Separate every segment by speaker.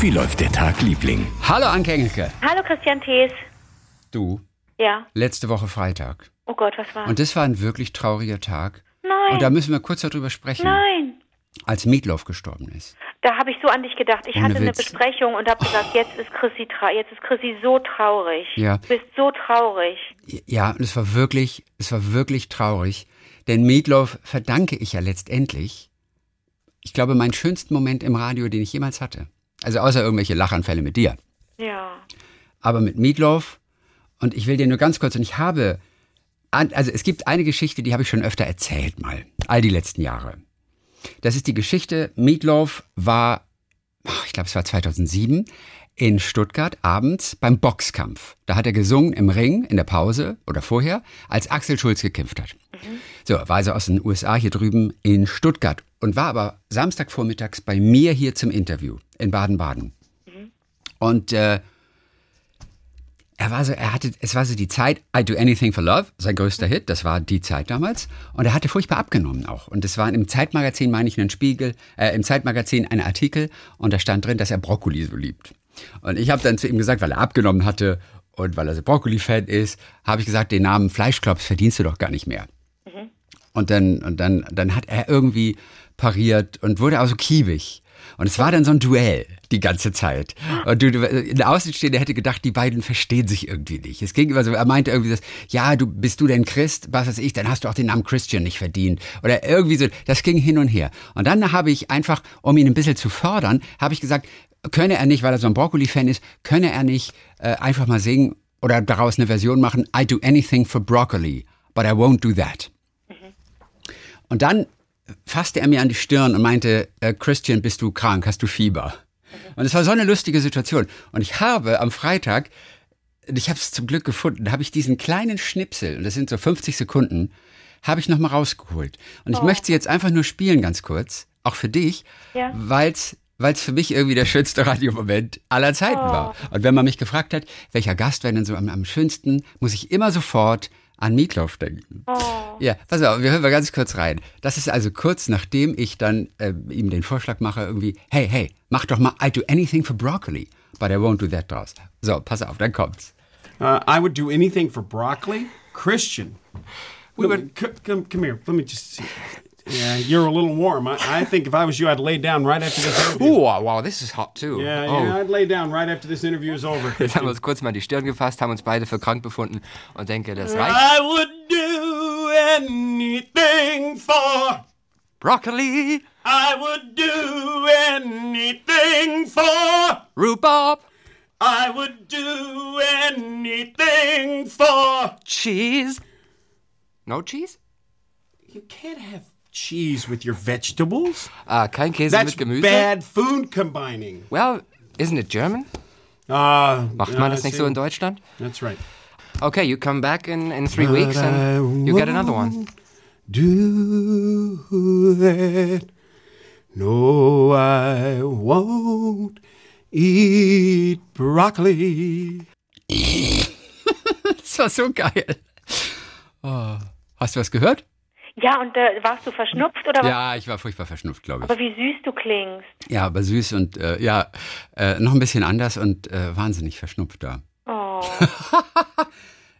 Speaker 1: Wie läuft der Tag, Liebling?
Speaker 2: Hallo Anke Engelke.
Speaker 3: Hallo Christian Thees.
Speaker 2: Du,
Speaker 3: Ja.
Speaker 2: letzte Woche Freitag.
Speaker 3: Oh Gott, was war?
Speaker 2: Und das war ein wirklich trauriger Tag.
Speaker 3: Nein.
Speaker 2: Und da müssen wir kurz darüber sprechen,
Speaker 3: Nein.
Speaker 2: als Meatloaf gestorben ist.
Speaker 3: Da habe ich so an dich gedacht. Ich
Speaker 2: Ohne
Speaker 3: hatte eine
Speaker 2: Witz.
Speaker 3: Besprechung und habe gesagt, jetzt ist Chrissy tra jetzt ist Chrissy so traurig.
Speaker 2: Ja.
Speaker 3: Du bist so traurig.
Speaker 2: Ja, und es war wirklich, es war wirklich traurig. Denn Meatloaf verdanke ich ja letztendlich, ich glaube, meinen schönsten Moment im Radio, den ich jemals hatte. Also außer irgendwelche Lachanfälle mit dir.
Speaker 3: Ja.
Speaker 2: aber mit Meatloaf. Und ich will dir nur ganz kurz, und ich habe, also es gibt eine Geschichte, die habe ich schon öfter erzählt mal, all die letzten Jahre. Das ist die Geschichte, Meatloaf war, ich glaube es war 2007, in Stuttgart abends beim Boxkampf. Da hat er gesungen im Ring, in der Pause oder vorher, als Axel Schulz gekämpft hat. So, war also aus den USA hier drüben in Stuttgart und war aber Samstagvormittags bei mir hier zum Interview in Baden-Baden. Und äh, er war so, er hatte, es war so die Zeit, I Do Anything for Love, sein größter Hit, das war die Zeit damals. Und er hatte furchtbar abgenommen auch. Und es war im Zeitmagazin, meine ich, ein Spiegel, äh, im Zeitmagazin ein Artikel und da stand drin, dass er Brokkoli so liebt. Und ich habe dann zu ihm gesagt, weil er abgenommen hatte und weil er so Brokkoli-Fan ist, habe ich gesagt, den Namen Fleischklops verdienst du doch gar nicht mehr. Und dann, und dann, dann hat er irgendwie pariert und wurde also kiebig. Und es war dann so ein Duell die ganze Zeit. Und du, ein Außenstehender hätte gedacht, die beiden verstehen sich irgendwie nicht. Es ging immer so, er meinte irgendwie das, ja, du bist du denn Christ, was weiß ich, dann hast du auch den Namen Christian nicht verdient. Oder irgendwie so, das ging hin und her. Und dann habe ich einfach, um ihn ein bisschen zu fördern, habe ich gesagt, könne er nicht, weil er so ein Brokkoli-Fan ist, könne er nicht äh, einfach mal singen oder daraus eine Version machen, I do anything for broccoli, but I won't do that. Und dann fasste er mir an die Stirn und meinte, äh, Christian, bist du krank, hast du Fieber? Und es war so eine lustige Situation. Und ich habe am Freitag, ich habe es zum Glück gefunden, habe ich diesen kleinen Schnipsel, und das sind so 50 Sekunden, habe ich nochmal rausgeholt. Und ich möchte sie jetzt einfach nur spielen, ganz kurz, auch für dich,
Speaker 3: Ja.
Speaker 2: weil's weil es für mich irgendwie der schönste Radiomoment aller Zeiten war. Und wenn man mich gefragt hat, welcher Gast wäre denn so am, am schönsten, muss ich immer sofort an Meatloaf denken. Ja, pass auf, wir hören mal ganz kurz rein. Das ist also kurz nachdem ich dann äh, ihm den Vorschlag mache, irgendwie, hey, hey, mach doch mal I do anything for broccoli, but I won't do that draus. So, pass auf, dann kommt's.
Speaker 4: Uh, I would do anything for broccoli. Christian. We would come, come here. Let me just see. Yeah, you're a little warm. I, I think if I was you, I'd lay down right after this interview.
Speaker 5: Oh, wow, this is hot too.
Speaker 4: Yeah,
Speaker 5: oh.
Speaker 4: yeah, I'd lay down right after this interview is over.
Speaker 5: Jetzt haben wir uns kurz mal die Stirn gefasst, haben uns beide für krank befunden und denke, das reicht.
Speaker 4: I would do anything for.
Speaker 5: Broccoli,
Speaker 4: I would do anything for.
Speaker 5: rhubarb,
Speaker 4: I would do anything for.
Speaker 5: cheese. No cheese?
Speaker 4: You can't have cheese with your vegetables.
Speaker 5: Ah, kein Käse
Speaker 4: That's
Speaker 5: mit Gemüse.
Speaker 4: bad food combining.
Speaker 5: Well, isn't it German?
Speaker 4: Uh,
Speaker 5: Macht man das nicht so in Deutschland?
Speaker 4: That's right.
Speaker 5: Okay, you come back in, in three weeks and you get another one.
Speaker 4: Do that. No, I won't eat broccoli.
Speaker 2: Das war so geil. Oh. Hast du was gehört?
Speaker 3: Ja, und äh, warst du verschnupft oder was?
Speaker 2: Ja, ich war furchtbar verschnupft, glaube ich.
Speaker 3: Aber wie süß du klingst.
Speaker 2: Ja, aber süß und äh, ja, äh, noch ein bisschen anders und äh, wahnsinnig verschnupft da.
Speaker 3: Oh.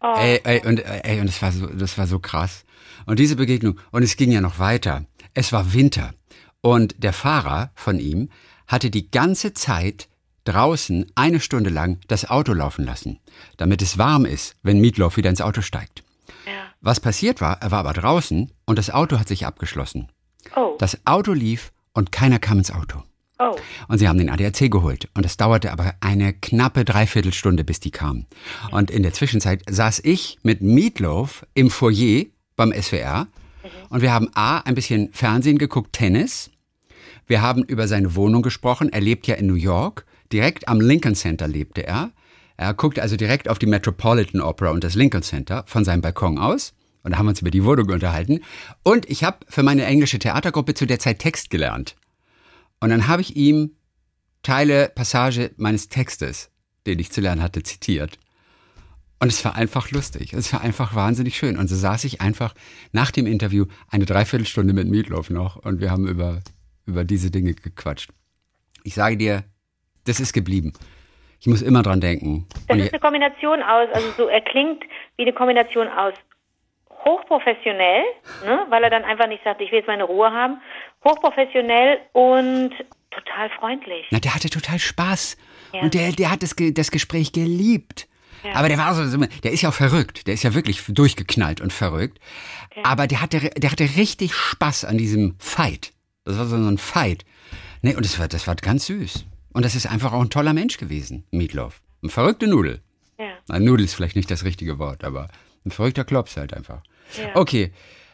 Speaker 2: Ey, ey, und, äh, ey, und das war so, das war so krass. Und diese Begegnung, und es ging ja noch weiter. Es war Winter. Und der Fahrer von ihm hatte die ganze Zeit draußen eine Stunde lang das Auto laufen lassen, damit es warm ist, wenn Meatloaf wieder ins Auto steigt.
Speaker 3: Ja.
Speaker 2: Was passiert war, er war aber draußen und das Auto hat sich abgeschlossen.
Speaker 3: Oh.
Speaker 2: Das Auto lief und keiner kam ins Auto.
Speaker 3: Oh.
Speaker 2: Und sie haben den ADAC geholt. Und es dauerte aber eine knappe Dreiviertelstunde, bis die kamen. Und in der Zwischenzeit saß ich mit Meatloaf im Foyer beim SWR. Und wir haben A, ein bisschen Fernsehen geguckt, Tennis. Wir haben über seine Wohnung gesprochen. Er lebt ja in New York. Direkt am Lincoln Center lebte er. Er guckte also direkt auf die Metropolitan Opera und das Lincoln Center von seinem Balkon aus. Und da haben wir uns über die Wohnung unterhalten. Und ich habe für meine englische Theatergruppe zu der Zeit Text gelernt. Und dann habe ich ihm Teile, Passage meines Textes, den ich zu lernen hatte, zitiert. Und es war einfach lustig. Es war einfach wahnsinnig schön. Und so saß ich einfach nach dem Interview eine Dreiviertelstunde mit Meatloaf noch und wir haben über, über diese Dinge gequatscht. Ich sage dir, das ist geblieben. Ich muss immer dran denken.
Speaker 3: Das
Speaker 2: Und
Speaker 3: ist eine Kombination aus, also so, er klingt wie eine Kombination aus hochprofessionell, ne, weil er dann einfach nicht sagt, ich will jetzt meine Ruhe haben, hochprofessionell und total freundlich.
Speaker 2: Na, der hatte total Spaß.
Speaker 3: Ja.
Speaker 2: Und der, der hat das, das Gespräch geliebt. Aber der war so, der ist ja auch verrückt. Der ist ja wirklich durchgeknallt und verrückt. Aber der hatte, der hatte richtig Spaß an diesem Fight. Das war so ein Fight. Nee, und das war, das war ganz süß. Und das ist einfach auch ein toller Mensch gewesen, Meatloaf. Eine verrückte Nudel.
Speaker 3: Ja.
Speaker 2: Na, Nudel ist vielleicht nicht das richtige Wort, aber ein verrückter Klops halt einfach.
Speaker 3: Ja.
Speaker 2: Okay,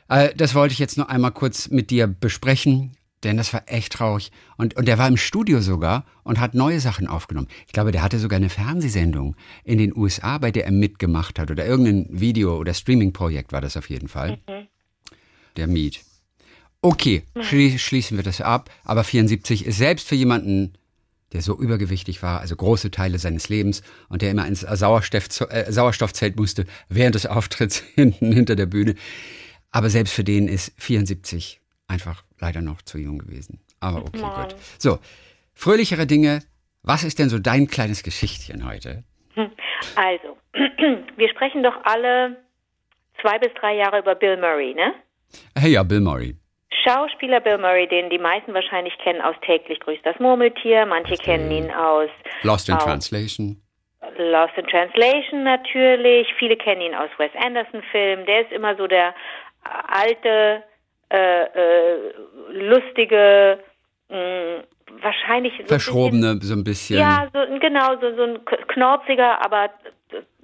Speaker 2: äh, das wollte ich jetzt noch einmal kurz mit dir besprechen, denn das war echt traurig. Und, und der war im Studio sogar und hat neue Sachen aufgenommen. Ich glaube, der hatte sogar eine Fernsehsendung in den USA, bei der er mitgemacht hat. Oder irgendein Video- oder Streaming-Projekt war das auf jeden Fall. Der Meat. Okay, schlie schließen wir das ab. Aber 74 ist selbst für jemanden, der so übergewichtig war, also große Teile seines Lebens und der immer ins Sauerstoff, äh, Sauerstoffzelt musste während des Auftritts hinten hinter der Bühne. Aber selbst für den ist 74 einfach leider noch zu jung gewesen. Aber okay,
Speaker 3: Mann.
Speaker 2: gut. So, fröhlichere Dinge. Was ist denn so dein kleines Geschichtchen heute?
Speaker 3: Also, wir sprechen doch alle zwei bis drei Jahre über Bill Murray, ne?
Speaker 2: Hey, ja, Bill Murray.
Speaker 3: Schauspieler Bill Murray, den die meisten wahrscheinlich kennen aus täglich grüßt das Murmeltier, manche kennen ihn aus
Speaker 2: Lost in
Speaker 3: Au.
Speaker 2: Translation.
Speaker 3: Lost in Translation natürlich, viele kennen ihn aus Wes Anderson Filmen, der ist immer so der alte, äh, äh, lustige, mh, wahrscheinlich so ein
Speaker 2: Verschrobene, so ein
Speaker 3: bisschen,
Speaker 2: bisschen.
Speaker 3: ja, so, genau, so, so ein knorziger, aber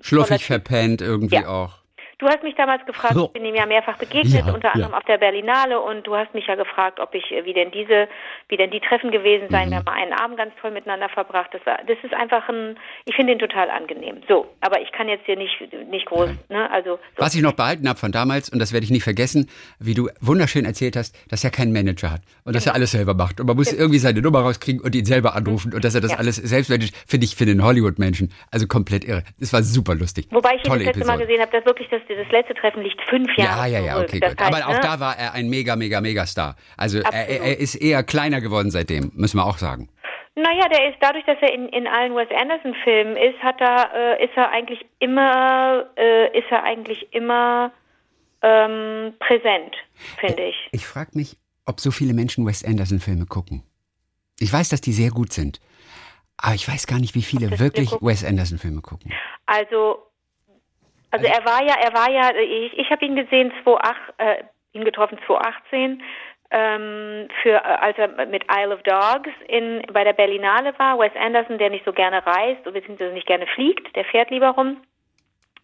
Speaker 2: Schluffig verpennt irgendwie
Speaker 3: Ja.
Speaker 2: auch.
Speaker 3: Du hast mich damals gefragt,
Speaker 2: So.
Speaker 3: ich bin ihm ja mehrfach begegnet,
Speaker 2: Ja,
Speaker 3: unter anderem
Speaker 2: ja.
Speaker 3: auf der Berlinale und du hast mich ja gefragt, ob ich, äh, wie denn diese, wie denn die Treffen gewesen seien.
Speaker 2: Mhm.
Speaker 3: Wir haben mal einen Abend ganz toll miteinander verbracht. Das war, das ist einfach ein, ich finde ihn total angenehm. So, aber ich kann jetzt hier nicht, nicht groß, ne, also. So.
Speaker 2: Was ich noch behalten habe von damals, und das werde ich nie vergessen, wie du wunderschön erzählt hast, dass er keinen Manager hat und dass er alles selber macht. Und man muss irgendwie seine Nummer rauskriegen und ihn selber anrufen und dass er das
Speaker 3: Ja.
Speaker 2: alles selbst managt, finde ich für den Hollywood-Menschen also komplett irre. Das war super lustig.
Speaker 3: Wobei ich ihn
Speaker 2: Tolle
Speaker 3: das letzte Mal gesehen habe, dass wirklich das, das letzte Treffen liegt fünf
Speaker 2: Ja,
Speaker 3: Jahre
Speaker 2: ja, ja,
Speaker 3: zurück.
Speaker 2: okay, gut.
Speaker 3: heißt,
Speaker 2: Aber auch
Speaker 3: ne,
Speaker 2: da war er ein mega, mega, mega Star. Also er, er ist eher kleiner geworden seitdem, müssen wir auch sagen.
Speaker 3: Naja, der ist dadurch, dass er in, in allen Wes Anderson Filmen ist, hat er, äh, ist er eigentlich immer, äh, ist er eigentlich immer ähm, präsent, finde ich.
Speaker 2: Ich frage mich, ob so viele Menschen Wes Anderson-Filme gucken. Ich weiß, dass die sehr gut sind. Aber ich weiß gar nicht, wie viele wirklich? Wes Anderson-Filme gucken.
Speaker 3: Also, also er war ja, er war ja, ich, ich habe ihn gesehen 2008, äh, ihn getroffen 2018, ähm, für, äh, als er mit Isle of Dogs in, bei der Berlinale war. Wes Anderson, der nicht so gerne reist, beziehungsweise nicht gerne fliegt, der fährt lieber rum.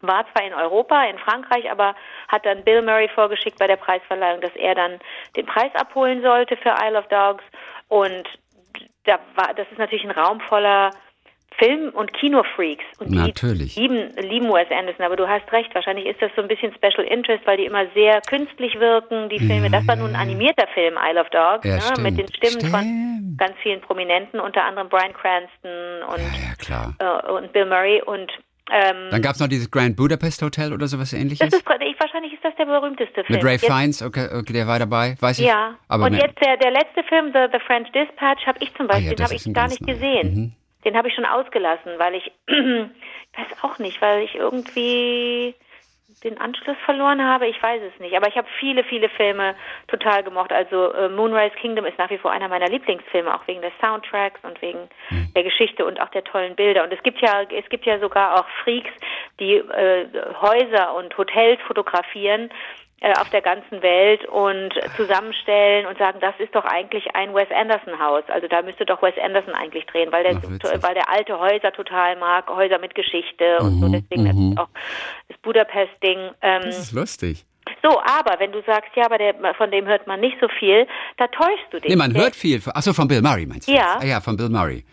Speaker 3: War zwar in Europa, in Frankreich, aber hat dann Bill Murray vorgeschickt bei der Preisverleihung, dass er dann den Preis abholen sollte für Isle of Dogs. Und da war, das ist natürlich ein Raum voller Film- und Kinofreaks. Und die
Speaker 2: Natürlich.
Speaker 3: lieben, lieben Wes Anderson, aber du hast recht, wahrscheinlich ist das so ein bisschen Special Interest, weil die immer sehr künstlich wirken, die Filme. Das war nun ein animierter Film, Isle of Dogs,
Speaker 2: Ja,
Speaker 3: ne, mit den Stimmen von
Speaker 2: Stimmt.
Speaker 3: ganz vielen Prominenten, unter anderem Brian Cranston und,
Speaker 2: Ja,
Speaker 3: äh, und Bill Murray und ähm,
Speaker 2: Dann gab es noch dieses Grand Budapest Hotel oder sowas
Speaker 3: das
Speaker 2: ähnliches.
Speaker 3: ist ich, wahrscheinlich ist das der berühmteste Film.
Speaker 2: Mit Ray
Speaker 3: Jetzt-
Speaker 2: Fiennes, okay, okay, der war dabei, weiß ich.
Speaker 3: Ja,
Speaker 2: Aber
Speaker 3: und
Speaker 2: mir-
Speaker 3: jetzt der, der letzte Film, The, The French Dispatch, habe ich zum
Speaker 2: Ah
Speaker 3: Beispiel,
Speaker 2: ja,
Speaker 3: den habe ich gar nicht
Speaker 2: neuer.
Speaker 3: gesehen.
Speaker 2: Mhm.
Speaker 3: Den habe ich schon ausgelassen, weil ich, ich weiß auch nicht, weil ich irgendwie den Anschluss verloren habe. Ich weiß es nicht. Aber ich habe viele, viele Filme total gemocht. Also äh, Moonrise Kingdom ist nach wie vor einer meiner Lieblingsfilme, auch wegen des Soundtracks und wegen
Speaker 2: Mhm.
Speaker 3: der Geschichte und auch der tollen Bilder. Und es gibt ja, es gibt ja sogar auch Freaks, die äh, Häuser und Hotels fotografieren auf der ganzen Welt und zusammenstellen und sagen, das ist doch eigentlich ein Wes Anderson Haus. Also da müsste doch Wes Anderson eigentlich drehen, weil der,
Speaker 2: Ach,
Speaker 3: weil der alte Häuser total mag, Häuser mit Geschichte und so. Deswegen ist auch das Budapest-Ding. Ähm,
Speaker 2: Das ist lustig.
Speaker 3: so, aber wenn du sagst, ja, aber der, von dem hört man nicht so viel, da täuschst du dich.
Speaker 2: Nee, man hört viel. Achso, von Bill Murray meinst du?
Speaker 3: Ja.
Speaker 2: Ah, ja, von Bill Murray.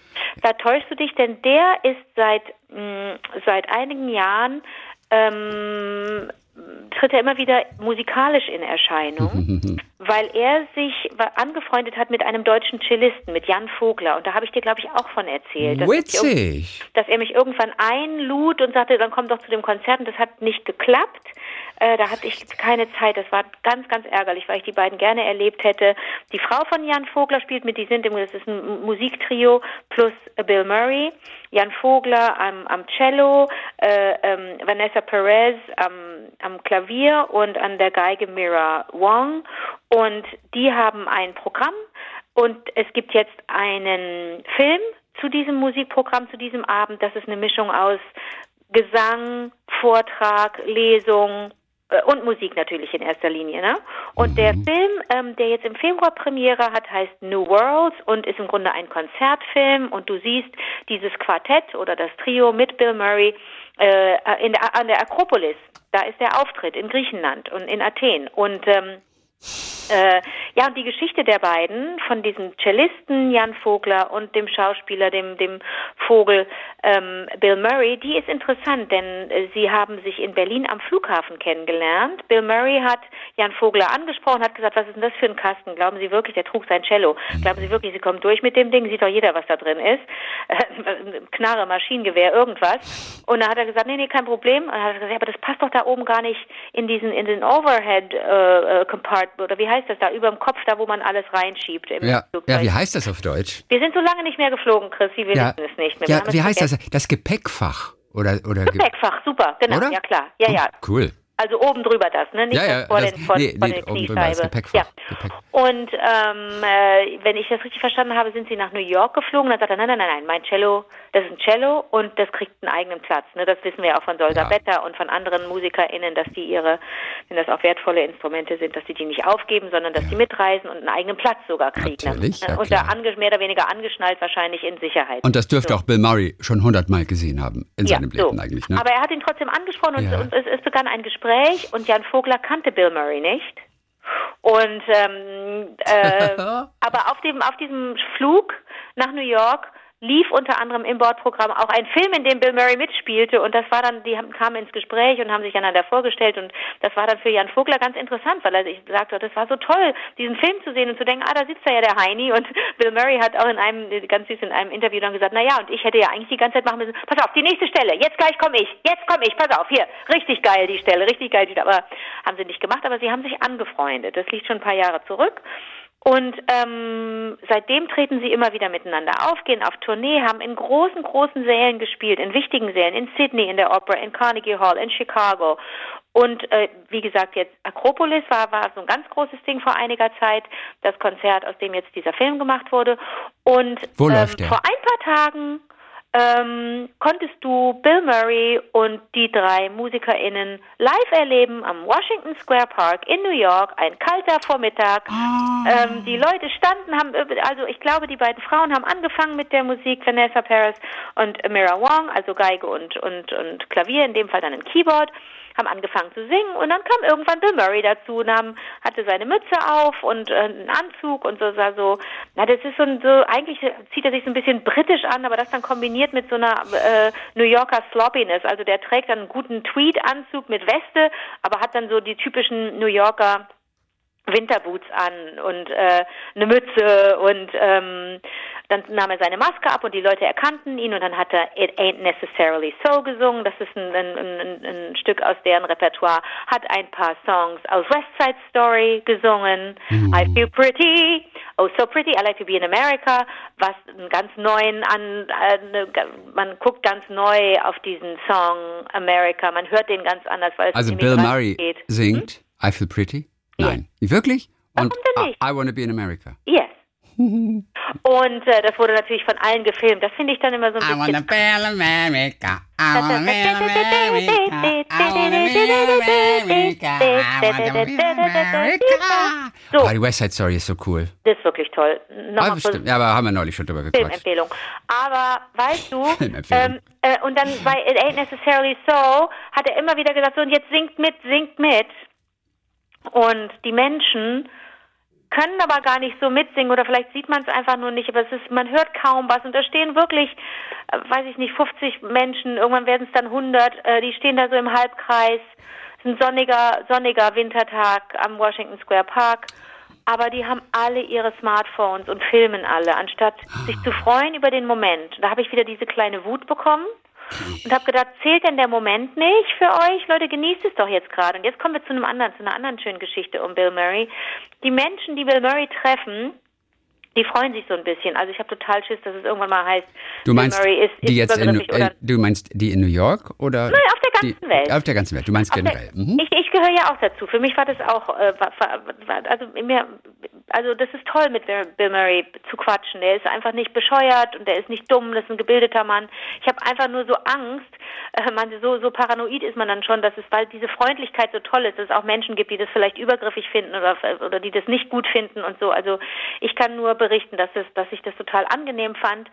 Speaker 3: Da täuschst du dich, denn der ist seit mh, seit einigen Jahren ähm, tritt er immer wieder musikalisch in Erscheinung, weil er sich angefreundet hat mit einem deutschen Cellisten, mit Jan Vogler. Und da habe ich dir, glaube ich, auch von erzählt. dass ich
Speaker 2: Witzig.
Speaker 3: dass er mich irgendwann einlud und sagte, dann komm doch zu dem Konzert und das hat nicht geklappt. Äh, da hatte ich keine Zeit. Das war ganz, ganz ärgerlich, weil ich die beiden gerne erlebt hätte. Die Frau von Jan Vogler spielt mit, die sind im, das ist ein Musiktrio plus Bill Murray. Jan Vogler am, am Cello, äh, ähm, Vanessa Perez am, am Klavier und an der Geige Mira Wong. Und die haben ein Programm und es gibt jetzt einen Film zu diesem Musikprogramm, zu diesem Abend. Das ist eine Mischung aus Gesang, Vortrag, Lesung äh, und Musik natürlich in erster Linie. Ne? Und mhm. der Film, ähm, der jetzt im Februar Premiere hat, heißt New Worlds und ist im Grunde ein Konzertfilm. Und du siehst dieses Quartett oder das Trio mit Bill Murray äh, in an der Akropolis. Da ist der Auftritt in Griechenland und in Athen. Und ähm, äh, ja, und die Geschichte der beiden, von diesem Cellisten Jan Vogler und dem Schauspieler, dem, dem Vogel ähm, Bill Murray, die ist interessant, denn äh, sie haben sich in Berlin am Flughafen kennengelernt. Bill Murray hat Jan Vogler angesprochen, hat gesagt, was ist denn das für ein Kasten? Glauben Sie wirklich, der trug sein Cello? Glauben Sie wirklich, Sie kommen durch mit dem Ding? Sieht doch jeder, was da drin ist. Äh, Knarre, Maschinengewehr, irgendwas. Und da hat er gesagt, nee, nee, kein Problem. Und dann hat er gesagt, ja, aber das passt doch da oben gar nicht in diesen, in den Overhead äh, äh oder wie heißt das da, über dem Kopf, da wo man alles reinschiebt
Speaker 2: ja. Ja, wie heißt das auf Deutsch?
Speaker 3: Wir sind so lange nicht mehr geflogen, Chris, wir ja. wissen es nicht mehr.
Speaker 2: Ja, wie heißt das? Das Gepäckfach? Oder, oder
Speaker 3: Gepäckfach, super, genau,
Speaker 2: oder?
Speaker 3: ja klar. Ja,
Speaker 2: oh,
Speaker 3: ja.
Speaker 2: Cool.
Speaker 3: Also oben drüber das, ne? Nicht
Speaker 2: ja, ja,
Speaker 3: vor,
Speaker 2: das,
Speaker 3: den, vor,
Speaker 2: nee,
Speaker 3: vor
Speaker 2: nee,
Speaker 3: der
Speaker 2: oben
Speaker 3: Kniescheibe.
Speaker 2: drüber, Gepäckfach.
Speaker 3: Ja.
Speaker 2: Gepäck.
Speaker 3: Und ähm, äh, wenn ich das richtig verstanden habe, sind sie nach New York geflogen. Dann sagt er, nein, nein, nein, nein, mein Cello, das ist ein Cello und das kriegt einen eigenen Platz. Ne? Das wissen wir ja auch von Solda
Speaker 2: Ja.
Speaker 3: Better und von anderen MusikerInnen, dass die ihre, wenn das auch wertvolle Instrumente sind, dass die die nicht aufgeben, sondern dass die mitreisen und einen eigenen Platz sogar kriegen.
Speaker 2: Natürlich,
Speaker 3: ne?
Speaker 2: ja,
Speaker 3: und da mehr oder weniger angeschnallt wahrscheinlich in Sicherheit.
Speaker 2: Und das dürfte
Speaker 3: So.
Speaker 2: auch Bill Murray schon hundertmal gesehen haben in
Speaker 3: Ja,
Speaker 2: seinem
Speaker 3: so.
Speaker 2: Leben eigentlich. Ne?
Speaker 3: Aber er hat ihn trotzdem angesprochen und,
Speaker 2: Ja.
Speaker 3: und es, es begann ein Gespräch und Jan Vogler kannte Bill Murray nicht. Und ähm, äh, aber auf dem auf diesem Flug nach New York lief unter anderem im Bordprogramm auch ein Film, in dem Bill Murray mitspielte. Und das war dann, die haben, kamen ins Gespräch und haben sich einander vorgestellt. Und das war dann für Jan Vogler ganz interessant, weil er sich sagte, das war so toll, diesen Film zu sehen und zu denken, ah, da sitzt da ja der Heini. Und Bill Murray hat auch in einem, ganz süß in einem Interview dann gesagt, na ja, und ich hätte ja eigentlich die ganze Zeit machen müssen, pass auf, die nächste Stelle, jetzt gleich komme ich, jetzt komme ich, pass auf, hier, richtig geil die Stelle, richtig geil die Stelle, aber haben sie nicht gemacht, aber sie haben sich angefreundet, das liegt schon ein paar Jahre zurück und ähm, seitdem treten sie immer wieder miteinander auf, gehen auf Tournee, haben in großen, großen Sälen gespielt, in wichtigen Sälen, in Sydney, in der Opera, in Carnegie Hall, in Chicago. Und äh, wie gesagt, jetzt Akropolis war, war so ein ganz großes Ding vor einiger Zeit, das Konzert, aus dem jetzt dieser Film gemacht wurde. Und ähm, vor ein paar Tagen ähm, konntest du Bill Murray und die drei MusikerInnen live erleben am Washington Square Park in New York. Ein kalter Vormittag. Ähm, die Leute standen, haben, also ich glaube, die beiden Frauen haben angefangen mit der Musik, Vanessa Paris und Mira Wong, also Geige und, und, und Klavier, in dem Fall dann ein Keyboard haben angefangen zu singen und dann kam irgendwann Bill Murray dazu und haben, hatte seine Mütze auf und äh, einen Anzug und so sah so, na das ist so, ein, so eigentlich zieht er sich so ein bisschen britisch an, aber das dann kombiniert mit so einer äh, New Yorker Sloppiness, also der trägt dann einen guten Tweed-Anzug mit Weste, aber hat dann so die typischen New Yorker Winterboots an und äh, eine Mütze und ähm, dann nahm er seine Maske ab und die Leute erkannten ihn und dann hat er It Ain't Necessarily So gesungen. Das ist ein, ein, ein, ein Stück aus deren Repertoire. Hat ein paar Songs aus West Side Story gesungen. I Feel Pretty, Oh So Pretty, I Like to Be in America, was einen ganz neuen an, äh, man guckt ganz neu auf diesen Song America. Man hört den ganz anders, weil es
Speaker 2: Also Bill Murray
Speaker 3: geht.
Speaker 2: singt I Feel Pretty? Nein. Wirklich? Und
Speaker 3: Warum denn nicht?
Speaker 2: I, I Wanna Be in America.
Speaker 3: Yes. Und äh, das wurde natürlich von allen gefilmt. Das finde ich dann immer so ein bisschen.
Speaker 2: be in America. I wanna be in America. I wanna be in America. I wanna be in America.
Speaker 3: So.
Speaker 2: Oh, die West Side Story ist so cool.
Speaker 3: Das ist wirklich toll.
Speaker 2: Ah,
Speaker 3: Nochmal
Speaker 2: bestimmt. Ja, aber haben wir neulich schon drüber gequatscht.
Speaker 3: Filmempfehlung. Aber weißt du, ähm, äh, und dann bei It Ain't Necessarily So hat er immer wieder gesagt, so und jetzt singt mit, singt mit. Und die Menschen können aber gar nicht so mitsingen oder vielleicht sieht man es einfach nur nicht, aber es ist, man hört kaum was und da stehen wirklich, äh, weiß ich nicht, 50 Menschen, irgendwann werden es dann 100, äh, die stehen da so im Halbkreis. Es ist ein sonniger, sonniger Wintertag am Washington Square Park. Aber die haben alle ihre Smartphones und filmen alle, anstatt sich zu freuen über den Moment. Da habe ich wieder diese kleine Wut bekommen und habe gedacht, zählt denn der Moment nicht für euch? Leute, genießt es doch jetzt gerade. Und jetzt kommen wir zu einem anderen, zu einer anderen schönen Geschichte um Bill Murray. Die Menschen, die Bill Murray treffen, die freuen sich so ein bisschen. Also ich habe total Schiss, dass es irgendwann mal heißt,
Speaker 2: Du meinst,
Speaker 3: Bill Murray ist, ist
Speaker 2: die jetzt in, äh, du meinst die in New York oder?
Speaker 3: Nein, auf der ganzen
Speaker 2: die,
Speaker 3: Welt.
Speaker 2: Auf der ganzen Welt. Du meinst
Speaker 3: Auf der-
Speaker 2: generell. Mhm.
Speaker 3: Ich, ich gehöre ja auch dazu. Für mich war das auch, äh, war, war, also mir, also das ist toll mit Bill Bill Murray zu quatschen. Der ist einfach nicht bescheuert und der ist nicht dumm. Das ist ein gebildeter Mann. Ich habe einfach nur so Angst. Äh, man so so paranoid ist man dann schon, dass es, weil diese Freundlichkeit so toll ist, dass es auch Menschen gibt, die das vielleicht übergriffig finden oder oder die das nicht gut finden und so. Also ich kann nur berichten, dass es, dass ich das total angenehm fand.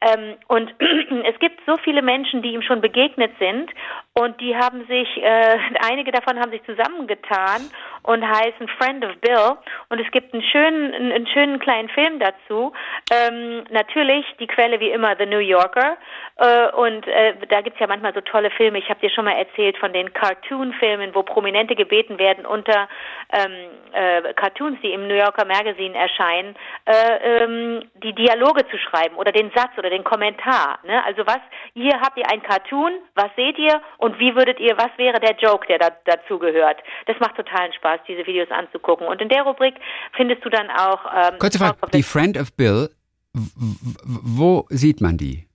Speaker 3: Ähm, und es gibt so viele Menschen, die ihm schon begegnet sind und die haben sich, äh, einige davon haben sich zusammengetan und heißen Friend of Bill und es gibt einen schönen, einen, schönen kleinen Film dazu. Ähm, natürlich die Quelle wie immer The New Yorker äh, und äh, da gibt's ja manchmal so tolle Filme. Ich habe dir schon mal erzählt von den Cartoon-Filmen, wo Prominente gebeten werden unter ähm, äh, Cartoons, die im New Yorker Magazine erscheinen, äh, ähm, die Dialoge zu schreiben oder den Satz oder den Kommentar. Ne? Also was, hier habt ihr ein Cartoon, was seht ihr und wie würdet ihr, was wäre der Joke, der da, dazu gehört? Das macht totalen Spaß, diese Videos anzugucken. Und in der Rubrik findest du dann auch ähm,
Speaker 2: Kurze Frage, die Friend of Bill, wo sieht man die?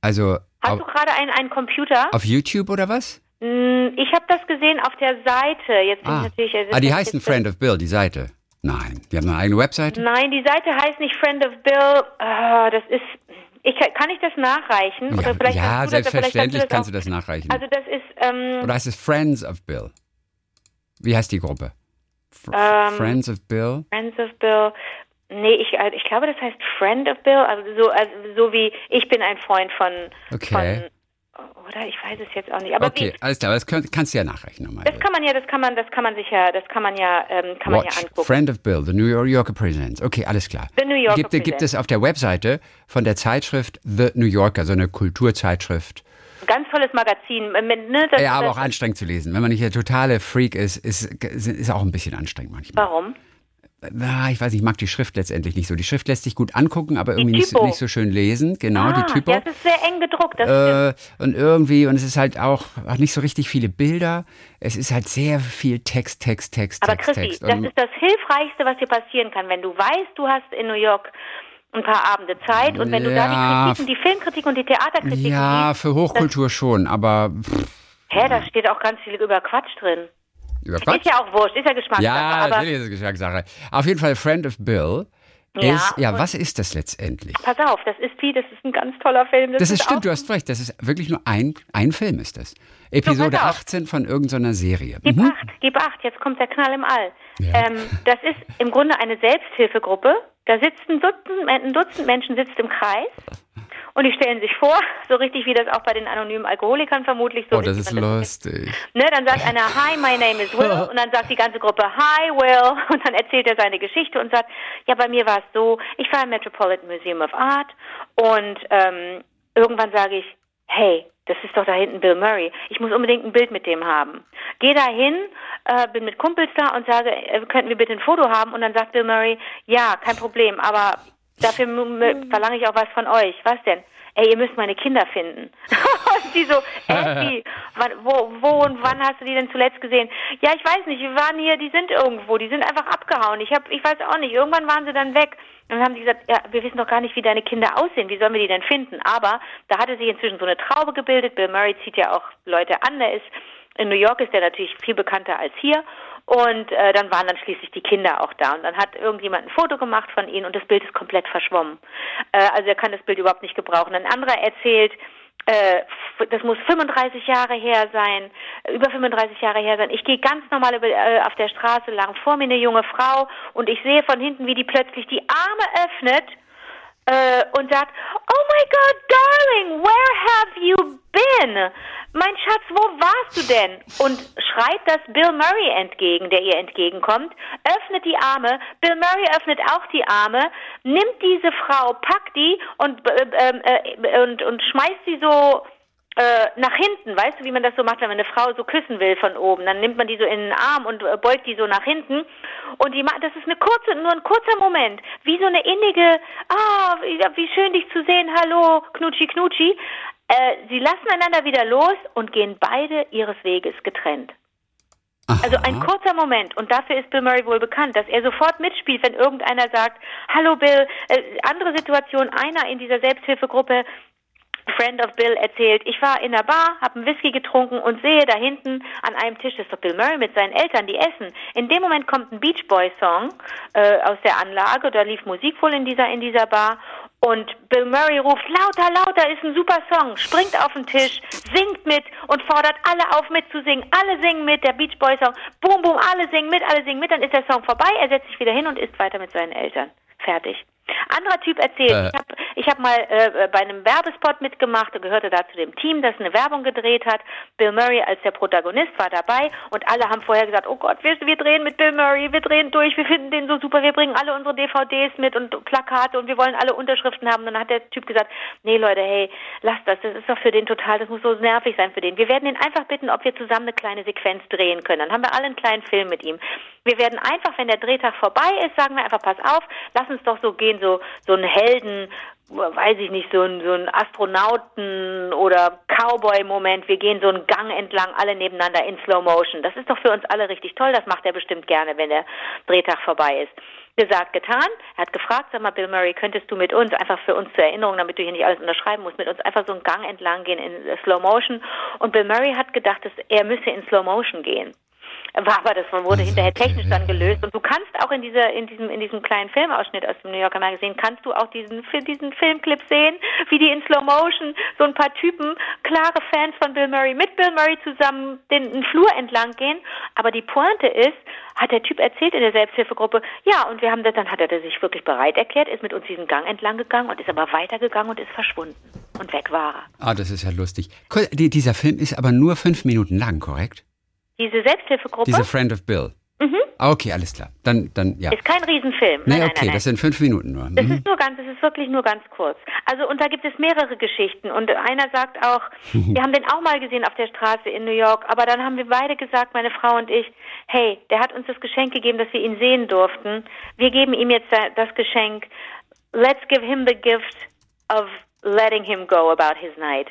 Speaker 2: Also
Speaker 3: Hast du gerade einen, einen Computer?
Speaker 2: auf YouTube oder was?
Speaker 3: Mm, Ich habe das gesehen auf der Seite. Jetzt bin
Speaker 2: Ah,
Speaker 3: ich natürlich.
Speaker 2: ah die heißen Friend of Bill, die Seite. Nein, die haben eine eigene Webseite.
Speaker 3: Nein, die Seite heißt nicht Friend of Bill. Ah, das ist. Ich kann ich das nachreichen?
Speaker 2: Ja, ja
Speaker 3: kannst du das,
Speaker 2: selbstverständlich kannst du
Speaker 3: das
Speaker 2: nachreichen.
Speaker 3: Also das ist. Ähm,
Speaker 2: Oder heißt es Friends of Bill? Wie heißt die Gruppe? Fr
Speaker 3: Ähm,
Speaker 2: Friends of Bill?
Speaker 3: Friends of Bill. Nee, ich, äh, ich glaube, das heißt Friend of Bill. Also so, also so wie ich bin ein Freund von.
Speaker 2: Okay.
Speaker 3: Von, oder ich weiß es jetzt auch nicht. Aber
Speaker 2: Okay,
Speaker 3: wie,
Speaker 2: alles klar, das könnt, kannst du ja nachreichen nochmal.
Speaker 3: das kann man ja, das kann man, das kann man sich ja, das kann man ja, ähm, kann man ja
Speaker 2: Watch,
Speaker 3: angucken.
Speaker 2: Friend of Bill, The New Yorker Presents. Okay, alles klar.
Speaker 3: The New Yorker
Speaker 2: gibt, gibt
Speaker 3: Presents.
Speaker 2: es auf der Webseite von der Zeitschrift The New Yorker, so eine Kulturzeitschrift.
Speaker 3: Ganz tolles Magazin. ne, das,
Speaker 2: Ja, aber
Speaker 3: das,
Speaker 2: auch anstrengend zu lesen. Wenn man nicht der totale Freak ist, ist, ist auch ein bisschen anstrengend manchmal.
Speaker 3: Warum?
Speaker 2: Na, ich weiß nicht, ich mag die Schrift letztendlich nicht so. Die Schrift lässt sich gut angucken, aber irgendwie nicht, nicht so schön lesen. Genau,
Speaker 3: ah,
Speaker 2: die Typo.
Speaker 3: Ja, es ist sehr eng gedruckt. Das.
Speaker 2: Äh, und irgendwie, und es ist halt auch, auch nicht so richtig viele Bilder. Es ist halt sehr viel Text, Text, Text,
Speaker 3: Aber
Speaker 2: Text,
Speaker 3: Chrissy,
Speaker 2: Text.
Speaker 3: das ist das Hilfreichste, was dir passieren kann, wenn du weißt, du hast in New York ein paar Abende Zeit und wenn du da
Speaker 2: Ja.
Speaker 3: die Kritiken, die Filmkritik und die Theaterkritik
Speaker 2: ja,
Speaker 3: liest,
Speaker 2: für Hochkultur schon, aber pff,
Speaker 3: hä, da steht auch ganz viel über Quatsch drin.
Speaker 2: über Quatsch.
Speaker 3: Ist ja auch wurscht, ist ja Geschmackssache,
Speaker 2: Ja, natürlich ist es Geschmackssache. Auf jeden Fall Friend of Bill
Speaker 3: Ja,
Speaker 2: ist, ja, was ist das letztendlich?
Speaker 3: pass auf, das ist wie, das ist ein ganz toller Film.
Speaker 2: Das ist
Speaker 3: auch-
Speaker 2: stimmt, du hast recht, das ist wirklich nur ein, ein Film ist das. Episode
Speaker 3: auf.
Speaker 2: 18 von irgendeiner Serie.
Speaker 3: Gib
Speaker 2: Mhm.
Speaker 3: acht, gib acht, jetzt kommt der Knall im All.
Speaker 2: Ja.
Speaker 3: Ähm, das ist im Grunde eine Selbsthilfegruppe. Da sitzt ein Dutzend, ein Dutzend Menschen sitzt im Kreis und die stellen sich vor, so richtig wie das auch bei den anonymen Alkoholikern vermutlich so
Speaker 2: Oh, das ist lustig.
Speaker 3: Ne, dann sagt einer, hi, my name is Will. Und dann sagt die ganze Gruppe, hi, Will. Und dann erzählt er seine Geschichte und sagt, ja, bei mir war es so, ich war im Metropolitan Museum of Art und ähm, irgendwann sage ich, hey, das ist doch da hinten Bill Murray. Ich muss unbedingt ein Bild mit dem haben. Geh da hin, äh, bin mit Kumpels da und sage, äh, könnten wir bitte ein Foto haben? Und dann sagt Bill Murray, ja, kein Problem, aber dafür m- m- verlange ich auch was von euch. Was denn? Ey, ihr müsst meine Kinder finden. und die so? Wann, wo, wo und wann hast du die denn zuletzt gesehen? Ja, ich weiß nicht, wir waren hier, die sind irgendwo, die sind einfach abgehauen. Ich hab, ich weiß auch nicht, irgendwann waren sie dann weg. Dann haben sie gesagt, ja, wir wissen doch gar nicht, wie deine Kinder aussehen, wie sollen wir die denn finden? Aber da hatte sich inzwischen so eine Traube gebildet. Bill Murray zieht ja auch Leute an, der ist, in New York ist der natürlich viel bekannter als hier. Und äh, dann waren dann schließlich die Kinder auch da. Und dann hat irgendjemand ein Foto gemacht von ihnen und das Bild ist komplett verschwommen. Äh, also er kann das Bild überhaupt nicht gebrauchen. Ein anderer erzählt, äh, das muss 35 Jahre her sein, äh, über 35 Jahre her sein. Ich gehe ganz normal äh, auf der Straße lang, vor mir eine junge Frau und ich sehe von hinten, wie die plötzlich die Arme öffnet äh, und sagt, oh my God, darling, where have you been? Mein Schatz, wo warst du denn? Und schreit das Bill Murray entgegen, der ihr entgegenkommt, öffnet die Arme, Bill Murray öffnet auch die Arme, nimmt diese Frau, packt die und, äh, äh, und, und schmeißt sie so äh, nach hinten, weißt du, wie man das so macht, wenn man eine Frau so küssen will von oben, dann nimmt man die so in den Arm und äh, beugt die so nach hinten. Und die das ist eine kurze, nur ein kurzer Moment, wie so eine innige, ah, wie, wie schön dich zu sehen, hallo, knutschi knutschi. Äh, sie lassen einander wieder los und gehen beide ihres Weges getrennt. Also ein kurzer Moment. Und dafür ist Bill Murray wohl bekannt, dass er sofort mitspielt, wenn irgendeiner sagt, hallo Bill, äh, andere Situation, einer in dieser Selbsthilfegruppe Friend of Bill erzählt, ich war in der Bar, habe einen Whisky getrunken und sehe da hinten an einem Tisch ist doch Bill Murray mit seinen Eltern, die essen. In dem Moment kommt ein Beach Boy Song äh, aus der Anlage, da lief Musik wohl in dieser in dieser Bar und Bill Murray ruft lauter, lauter, ist ein super Song, springt auf den Tisch, singt mit und fordert alle auf mitzusingen. Alle singen mit, der Beach Boy Song, boom, boom, alle singen mit, alle singen mit, dann ist der Song vorbei, er setzt sich wieder hin und isst weiter mit seinen Eltern. Fertig. Anderer Typ erzählt,
Speaker 2: Äh.
Speaker 3: ich habe ich hab mal äh, bei einem Werbespot mitgemacht und gehörte da zu dem Team, das eine Werbung gedreht hat. Bill Murray als der Protagonist war dabei und alle haben vorher gesagt, oh Gott, wir, wir drehen mit Bill Murray, wir drehen durch, wir finden den so super, wir bringen alle unsere DVDs mit und Plakate und wir wollen alle Unterschriften haben. Und dann hat der Typ gesagt, nee Leute, hey, lasst das, das ist doch für den total, das muss so nervig sein für den. Wir werden ihn einfach bitten, ob wir zusammen eine kleine Sequenz drehen können. Dann haben wir alle einen kleinen Film mit ihm. Wir werden einfach, wenn der Drehtag vorbei ist, sagen wir einfach, pass auf, lass uns doch so gehen, so, so einen Helden, weiß ich nicht, so ein, so ein Astronauten- oder Cowboy-Moment. Wir gehen so einen Gang entlang, alle nebeneinander in Slow Motion. Das ist doch für uns alle richtig toll. Das macht er bestimmt gerne, wenn der Drehtag vorbei ist. Gesagt, getan. Er hat gefragt, sag mal, Bill Murray, könntest du mit uns, einfach für uns zur Erinnerung, damit du hier nicht alles unterschreiben musst, mit uns einfach so einen Gang entlang gehen in Slow Motion. Und Bill Murray hat gedacht, dass er müsse in Slow Motion gehen war aber das wurde hinterher technisch dann gelöst und du kannst auch in dieser in diesem in diesem kleinen Filmausschnitt aus dem New Yorker Magazine kannst du auch diesen diesen Filmclip sehen, wie die in Slow Motion so ein paar Typen klare Fans von Bill Murray mit Bill Murray zusammen den, den Flur entlang gehen, aber die Pointe ist, hat der Typ erzählt in der Selbsthilfegruppe, ja, und wir haben das dann hat er sich wirklich bereit erklärt, ist mit uns diesen Gang entlang gegangen und ist aber weitergegangen und ist verschwunden und weg war er.
Speaker 2: Ah, das ist ja lustig. Dieser Film ist aber nur fünf Minuten lang, korrekt?
Speaker 3: Diese Selbsthilfegruppe
Speaker 2: Diese Friend of Bill.
Speaker 3: Mhm.
Speaker 2: Ah, Okay, alles klar. Dann, dann, ja.
Speaker 3: ist kein Riesenfilm.
Speaker 2: Nee,
Speaker 3: Nein, nein,
Speaker 2: okay,
Speaker 3: nein, nein.
Speaker 2: das sind fünf Minuten nur.
Speaker 3: Das
Speaker 2: Mhm.
Speaker 3: ist nur ganz, es ist wirklich nur ganz kurz. Also und da gibt es mehrere Geschichten und einer sagt auch, wir haben den auch mal gesehen auf der Straße in New York, aber dann haben wir beide gesagt, meine Frau und ich, hey, der hat uns das Geschenk gegeben, dass wir ihn sehen durften. Wir geben ihm jetzt da- das Geschenk. Let's give him the gift of letting him go about his night.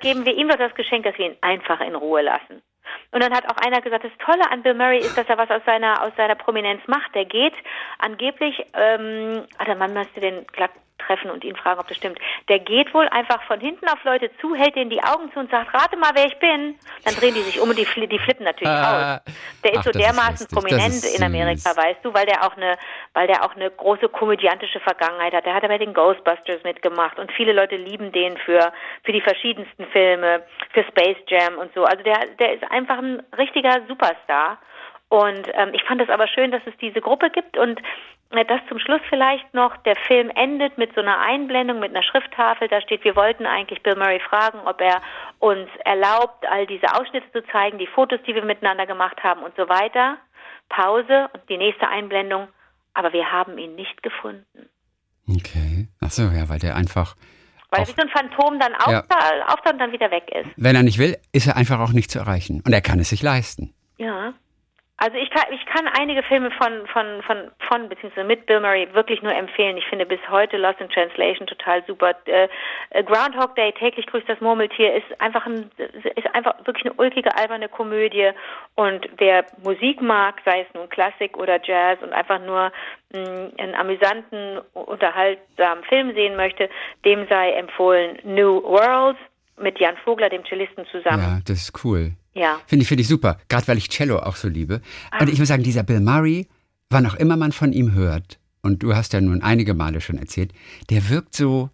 Speaker 3: Geben wir ihm doch das Geschenk, dass wir ihn einfach in Ruhe lassen. Und dann hat auch einer gesagt, das Tolle an Bill Murray ist, dass er was aus seiner aus seiner Prominenz macht. Der geht angeblich, ähm, also man müsste den glatt treffen und ihn fragen, ob das stimmt. Der geht wohl einfach von hinten auf Leute zu, hält denen die Augen zu und sagt, rate mal, wer ich bin. Dann drehen die sich um und die, fli die flippen natürlich
Speaker 2: Ah.
Speaker 3: aus. Der ist
Speaker 2: Ach,
Speaker 3: so
Speaker 2: ist
Speaker 3: dermaßen
Speaker 2: lustig. Das
Speaker 3: prominent
Speaker 2: ist
Speaker 3: in Amerika, weißt du, weil der auch eine, weil der auch eine große komödiantische Vergangenheit hat. Der hat ja bei den Ghostbusters mitgemacht und viele Leute lieben den für für die verschiedensten Filme, für Space Jam und so. Also der der ist einfach ein richtiger Superstar. Und ähm, ich fand es aber schön, dass es diese Gruppe gibt und äh, das zum Schluss vielleicht noch, der Film endet mit so einer Einblendung, mit einer Schrifttafel, da steht, wir wollten eigentlich Bill Murray fragen, ob er uns erlaubt, all diese Ausschnitte zu zeigen, die Fotos, die wir miteinander gemacht haben und so weiter. Pause und die nächste Einblendung, aber wir haben ihn nicht gefunden.
Speaker 2: Okay. Ach so, ja, weil der einfach,
Speaker 3: Weil er wie so ein Phantom dann
Speaker 2: Ja.
Speaker 3: auftaucht auftaucht und dann wieder weg ist.
Speaker 2: wenn er nicht will, ist er einfach auch nicht zu erreichen. Und er kann es sich leisten.
Speaker 3: Ja. Also ich kann, ich kann einige Filme von, von, von, von, beziehungsweise mit Bill Murray wirklich nur empfehlen. Ich finde bis heute Lost in Translation total super. Äh, äh, Groundhog Day, täglich grüßt das Murmeltier, ist einfach ein, ist einfach wirklich eine ulkige, alberne Komödie. Und wer Musik mag, sei es nun Klassik oder Jazz und einfach nur mh, einen amüsanten, unterhaltsamen Film sehen möchte, dem sei empfohlen New World mit Jan Vogler, dem Cellisten zusammen.
Speaker 2: Ja, das ist cool.
Speaker 3: Ja.
Speaker 2: Finde ich, finde ich super. Gerade weil ich Cello auch so liebe. Und ich muss sagen, dieser Bill Murray, wann auch immer man von ihm hört, und du hast ja nun einige Male schon erzählt, der wirkt so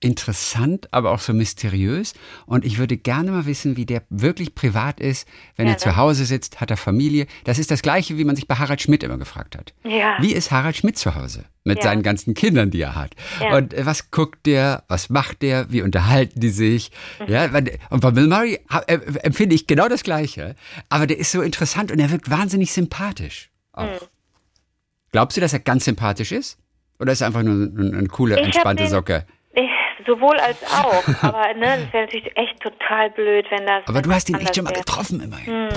Speaker 2: interessant, aber auch so mysteriös. Und ich würde gerne mal wissen, wie der wirklich privat ist, wenn
Speaker 3: Ja,
Speaker 2: er zu? Hause sitzt, hat er Familie. Das ist das Gleiche, wie man sich bei Harald Schmidt immer gefragt hat.
Speaker 3: Ja.
Speaker 2: Wie ist Harald Schmidt zu Hause? Mit
Speaker 3: Ja.
Speaker 2: seinen ganzen Kindern, die er hat. Und äh, was guckt der? Was macht der? Wie unterhalten die sich?
Speaker 3: Mhm.
Speaker 2: Ja, und bei Bill Murray äh, empfinde ich genau das Gleiche. Aber der ist so interessant und er wirkt wahnsinnig sympathisch. Auch.
Speaker 3: Mhm.
Speaker 2: Glaubst du, dass er ganz sympathisch ist? Oder ist er einfach nur eine, eine coole, entspannte Socke?
Speaker 3: Sowohl als auch. Aber ne, das wäre natürlich echt total blöd, wenn das.
Speaker 2: Aber du hast ihn echt schon mal getroffen, immerhin.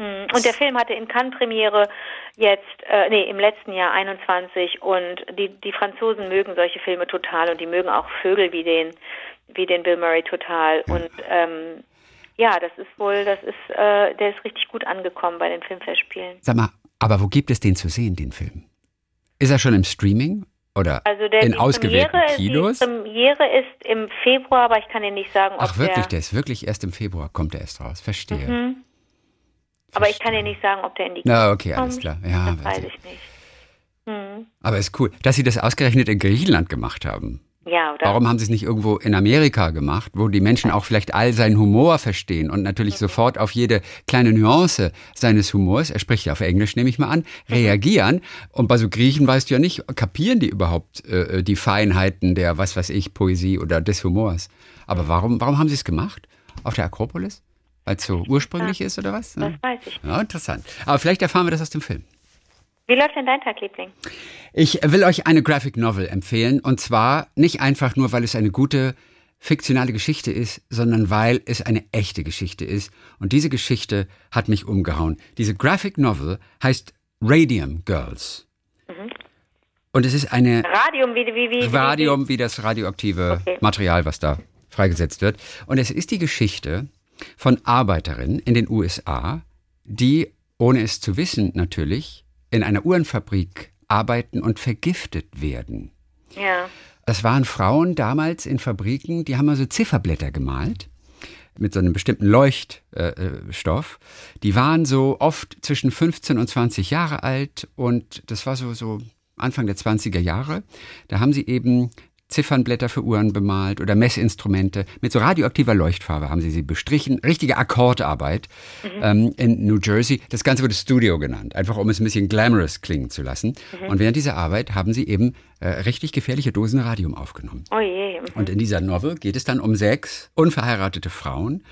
Speaker 3: Hm. Und der Film hatte in Cannes Premiere jetzt, äh, nee, im letzten Jahr 21 und die, die Franzosen mögen solche Filme total und die mögen auch Vögel wie den, wie den Bill Murray total. Und ähm, ja, das ist wohl, das ist, äh, der ist richtig gut angekommen bei den Filmfestspielen.
Speaker 2: Sag mal, aber wo gibt es den zu sehen, den Film? Ist er schon im Streaming? Oder
Speaker 3: Also der,
Speaker 2: in ausgewählten
Speaker 3: Premiere,
Speaker 2: Kinos?
Speaker 3: Die Premiere ist im Februar, aber ich kann dir nicht sagen, ob
Speaker 2: Ach wirklich,
Speaker 3: der,
Speaker 2: der ist wirklich erst im Februar, kommt er erst raus. Verstehe.
Speaker 3: Mhm. aber ich kann dir nicht sagen, ob der in die
Speaker 2: Na, okay, alles klar. Ja,
Speaker 3: das
Speaker 2: weiß ich.
Speaker 3: ich nicht. Hm.
Speaker 2: Aber ist cool, dass Sie das ausgerechnet in Griechenland gemacht haben.
Speaker 3: Ja, oder?
Speaker 2: Warum haben Sie es nicht irgendwo in Amerika gemacht, wo die Menschen auch vielleicht all seinen Humor verstehen und natürlich sofort auf jede kleine Nuance seines Humors, er spricht ja auf Englisch, nehme ich mal an, reagieren? Und bei so Griechen weißt du ja nicht, kapieren die überhaupt äh, die Feinheiten der, was weiß ich, Poesie oder des Humors? Aber warum, warum haben Sie es gemacht? Auf der Akropolis? Weil es so ursprünglich ist oder was?
Speaker 3: Das weiß ich.
Speaker 2: Ja, interessant. Aber vielleicht erfahren wir das aus dem Film.
Speaker 3: Wie läuft denn dein Tag, Liebling?
Speaker 2: Ich will euch eine Graphic Novel empfehlen und zwar nicht einfach nur, weil es eine gute fiktionale Geschichte ist, sondern weil es eine echte Geschichte ist und diese Geschichte hat mich umgehauen. Diese Graphic Novel heißt Radium Girls. Und es ist eine
Speaker 3: Radium, wie, wie, wie, wie
Speaker 2: Radium wie das radioaktive
Speaker 3: Okay.
Speaker 2: Material, was da freigesetzt wird. Und es ist die Geschichte von Arbeiterinnen in den USA, die, ohne es zu wissen natürlich, in einer Uhrenfabrik arbeiten und vergiftet werden.
Speaker 3: Ja.
Speaker 2: Das waren Frauen damals in Fabriken, die haben also Zifferblätter gemalt mit so einem bestimmten Leuchtstoff. Die waren so oft zwischen 15 und 20 Jahre alt und das war so, so Anfang der 20er Jahre. Da haben sie eben Ziffernblätter für Uhren bemalt oder Messinstrumente. Mit so radioaktiver Leuchtfarbe haben sie sie bestrichen. Richtige Akkordarbeit ähm, in New Jersey. Das Ganze wurde Studio genannt, einfach um es ein bisschen glamorous klingen zu lassen. Und während dieser Arbeit haben sie eben äh, richtig gefährliche Dosen Radium aufgenommen.
Speaker 3: Oh je.
Speaker 2: Und in dieser Novel geht es dann um sechs unverheiratete Frauen,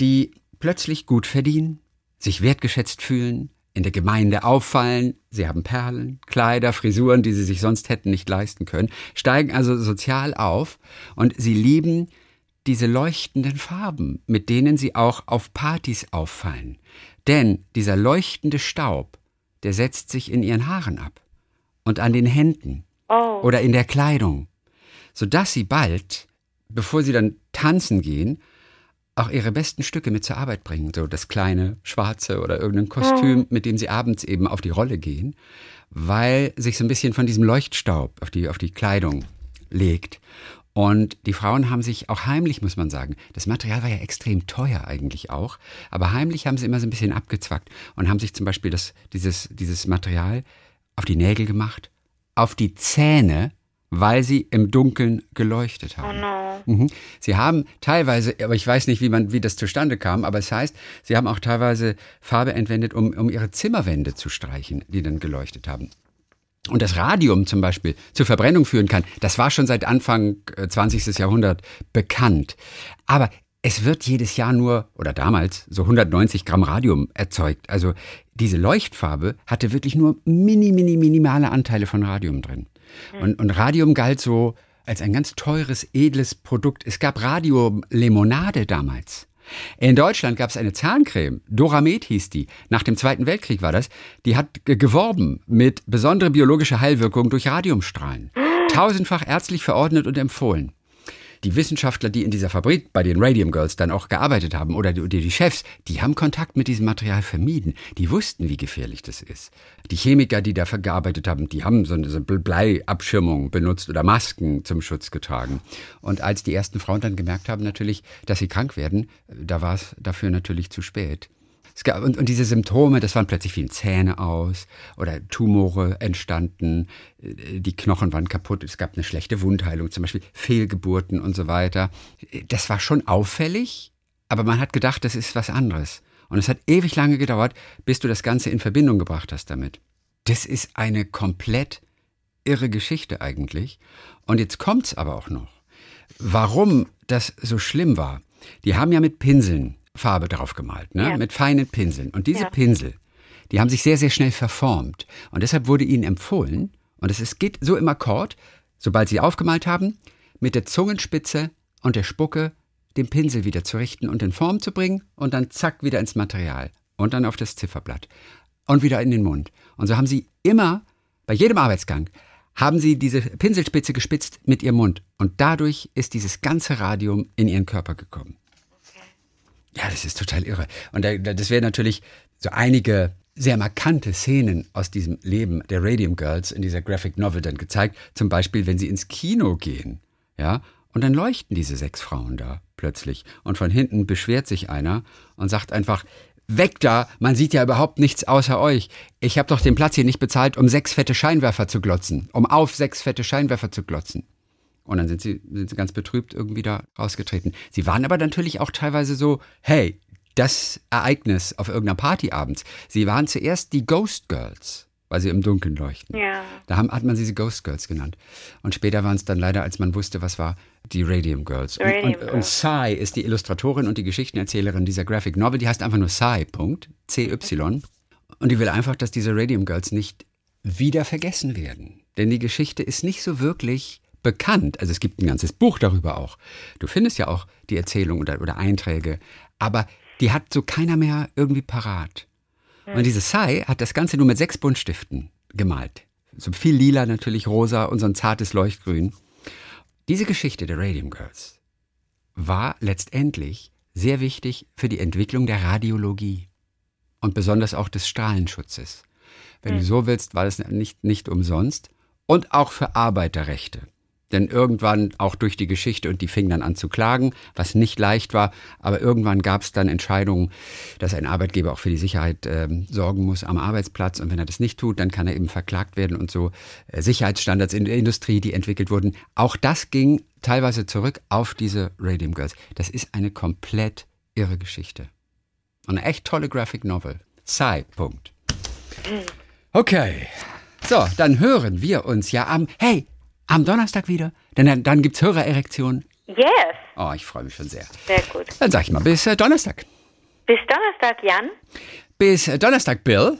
Speaker 2: die plötzlich gut verdienen, sich wertgeschätzt fühlen, in der Gemeinde auffallen, sie haben Perlen, Kleider, Frisuren, die sie sich sonst hätten nicht leisten können, steigen also sozial auf und sie lieben diese leuchtenden Farben, mit denen sie auch auf Partys auffallen. Denn dieser leuchtende Staub, der setzt sich in ihren Haaren ab und an den Händen
Speaker 3: Oh.
Speaker 2: oder in der Kleidung, sodass sie bald, bevor sie dann tanzen gehen, auch ihre besten Stücke mit zur Arbeit bringen, so das kleine schwarze oder irgendein Kostüm, mit dem sie abends eben auf die Rolle gehen, weil sich so ein bisschen von diesem Leuchtstaub auf die, auf die Kleidung legt. Und die Frauen haben sich auch heimlich, muss man sagen, das Material war ja extrem teuer eigentlich auch, aber heimlich haben sie immer so ein bisschen abgezwackt und haben sich zum Beispiel das, dieses, dieses Material auf die Nägel gemacht, auf die Zähne, weil sie im Dunkeln geleuchtet
Speaker 3: Oh
Speaker 2: haben.
Speaker 3: no.
Speaker 2: Mhm. Sie haben teilweise, aber ich weiß nicht, wie, man, wie das zustande kam, aber es heißt, sie haben auch teilweise Farbe entwendet, um, um ihre Zimmerwände zu streichen, die dann geleuchtet haben. Und das Radium zum Beispiel zur Verbrennung führen kann, das war schon seit Anfang äh, 20. Jahrhundert bekannt. Aber es wird jedes Jahr nur, oder damals, so 190 Gramm Radium erzeugt. Also diese Leuchtfarbe hatte wirklich nur mini, mini, minimale Anteile von Radium drin. Und, und Radium galt so als ein ganz teures, edles Produkt. Es gab Radiumlimonade damals. In Deutschland gab es eine Zahncreme, Doramed hieß die, nach dem Zweiten Weltkrieg war das, die hat ge- geworben mit besonderer biologischer Heilwirkung durch Radiumstrahlen. Tausendfach ärztlich verordnet und empfohlen. Die Wissenschaftler, die in dieser Fabrik bei den Radium Girls dann auch gearbeitet haben oder die, die Chefs, die haben Kontakt mit diesem Material vermieden. Die wussten, wie gefährlich das ist. Die Chemiker, die dafür gearbeitet haben, die haben so eine so Bleiabschirmung benutzt oder Masken zum Schutz getragen. Und als die ersten Frauen dann gemerkt haben natürlich, dass sie krank werden, da war es dafür natürlich zu spät. Es gab, und, und diese Symptome, das waren plötzlich fielen Zähne aus oder Tumore entstanden, äh, die Knochen waren kaputt, es gab eine schlechte Wundheilung, zum Beispiel Fehlgeburten und so weiter. Das war schon auffällig, aber man hat gedacht, das ist was anderes. Und es hat ewig lange gedauert, bis du das Ganze in Verbindung gebracht hast damit. Das ist eine komplett irre Geschichte eigentlich. Und jetzt kommt's aber auch noch. Warum das so schlimm war? Die haben ja mit Pinseln Farbe drauf gemalt, ne?
Speaker 3: Ja.
Speaker 2: mit feinen Pinseln. Und diese
Speaker 3: Ja.
Speaker 2: Pinsel, die haben sich sehr, sehr schnell verformt. Und deshalb wurde ihnen empfohlen, und es geht so im Akkord, sobald sie aufgemalt haben, mit der Zungenspitze und der Spucke den Pinsel wieder zu richten und in Form zu bringen und dann zack wieder ins Material und dann auf das Zifferblatt und wieder in den Mund. Und so haben sie immer, bei jedem Arbeitsgang, haben sie diese Pinselspitze gespitzt mit ihrem Mund. Und dadurch ist dieses ganze Radium in ihren Körper gekommen. Ja, das ist total irre. Und da, das wäre natürlich so einige sehr markante Szenen aus diesem Leben der Radium Girls in dieser Graphic Novel dann gezeigt. Zum Beispiel, wenn sie ins Kino gehen. Ja, und dann leuchten diese sechs Frauen da plötzlich. Und von hinten beschwert sich einer und sagt einfach, Weg da, man sieht ja überhaupt nichts außer euch. Ich habe doch den Platz hier nicht bezahlt, um sechs fette Scheinwerfer zu glotzen, um auf sechs fette Scheinwerfer zu glotzen. Und dann sind sie, sind sie ganz betrübt irgendwie da rausgetreten. Sie waren aber natürlich auch teilweise so, hey, das Ereignis auf irgendeiner Party abends. Sie waren zuerst die Ghost Girls weil sie im Dunkeln leuchten.
Speaker 3: Ja.
Speaker 2: Da haben, hat man sie die Ghost Girls genannt. Und später waren es dann leider, als man wusste, was war, die Radium Girls.
Speaker 3: Radium
Speaker 2: und, und,
Speaker 3: Girls.
Speaker 2: und Cy ist die Illustratorin und die Geschichtenerzählerin dieser Graphic Novel. Die heißt einfach nur Cy, Punkt, C-Y. Und die will einfach, dass diese Radium Girls nicht wieder vergessen werden. Denn die Geschichte ist nicht so wirklich bekannt. Also es gibt ein ganzes Buch darüber auch. Du findest ja auch die Erzählung oder, oder Einträge. Aber die hat so keiner mehr irgendwie parat. Und diese Sai hat das Ganze nur mit sechs Buntstiften gemalt. So viel lila, natürlich rosa und so ein zartes Leuchtgrün. Diese Geschichte der Radium Girls war letztendlich sehr wichtig für die Entwicklung der Radiologie und besonders auch des Strahlenschutzes. Wenn du so willst, war das nicht, nicht umsonst und auch für Arbeiterrechte. Denn irgendwann auch durch die Geschichte und die fingen dann an zu klagen, was nicht leicht war, aber irgendwann gab es dann Entscheidungen, dass ein Arbeitgeber auch für die Sicherheit ähm, sorgen muss am Arbeitsplatz und wenn er das nicht tut, dann kann er eben verklagt werden und so äh, Sicherheitsstandards in der Industrie, die entwickelt wurden. Auch das ging teilweise zurück auf diese Radium Girls. Das ist eine komplett irre Geschichte. Eine echt tolle Graphic Novel. Sai, Punkt. Okay. So, dann hören wir uns ja am, hey, am Donnerstag wieder. Denn dann, dann gibt's Hörererektion.
Speaker 3: Yes,
Speaker 2: Oh, ich freue mich schon sehr.
Speaker 3: sehr gut.
Speaker 2: Dann sag ich mal bis äh, Donnerstag.
Speaker 3: Bis Donnerstag, Jan.
Speaker 2: Bis äh, Donnerstag, Bill.